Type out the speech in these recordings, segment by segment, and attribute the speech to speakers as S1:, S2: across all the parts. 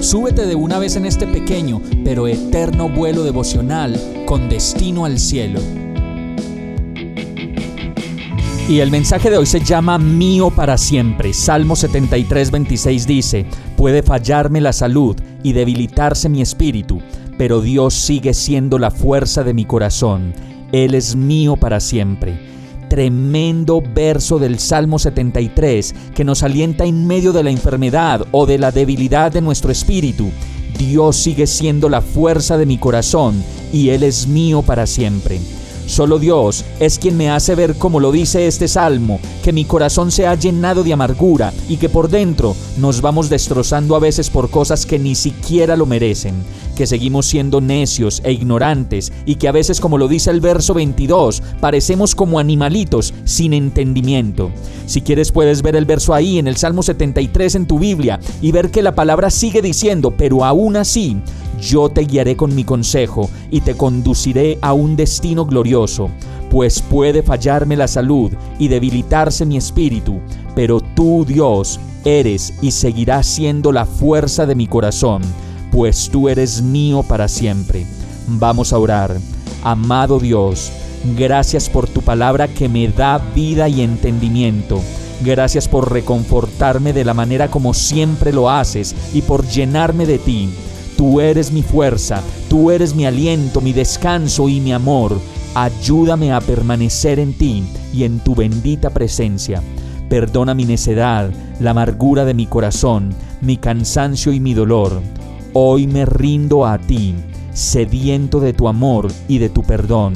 S1: súbete de una vez en este pequeño pero eterno vuelo devocional con destino al cielo. Y el mensaje de hoy se llama Mío para siempre. Salmo 73, 26 dice, Puede fallarme la salud y debilitarse mi espíritu pero Dios sigue siendo la fuerza de mi corazón. Él es mío para siempre. Tremendo verso del Salmo 73 que nos alienta en medio de la enfermedad o de la debilidad de nuestro espíritu. Dios sigue siendo la fuerza de mi corazón y Él es mío para siempre. Solo Dios es quien me hace ver, como lo dice este salmo, que mi corazón se ha llenado de amargura y que por dentro nos vamos destrozando a veces por cosas que ni siquiera lo merecen, que seguimos siendo necios e ignorantes y que a veces, como lo dice el verso 22, parecemos como animalitos sin entendimiento. Si quieres puedes ver el verso ahí en el Salmo 73 en tu Biblia y ver que la palabra sigue diciendo, pero aún así, yo te guiaré con mi consejo y te conduciré a un destino glorioso, pues puede fallarme la salud y debilitarse mi espíritu, pero tú, Dios, eres y seguirás siendo la fuerza de mi corazón, pues tú eres mío para siempre. Vamos a orar. Amado Dios, gracias por tu palabra que me da vida y entendimiento. Gracias por reconfortarme de la manera como siempre lo haces y por llenarme de ti. Tú eres mi fuerza, tú eres mi aliento, mi descanso y mi amor. Ayúdame a permanecer en ti y en tu bendita presencia. Perdona mi necedad, la amargura de mi corazón, mi cansancio y mi dolor. Hoy me rindo a ti, sediento de tu amor y de tu perdón.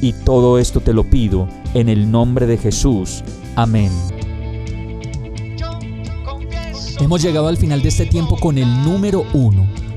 S1: Y todo esto te lo pido en el nombre de Jesús. Amén. Hemos llegado al final de este tiempo con el número uno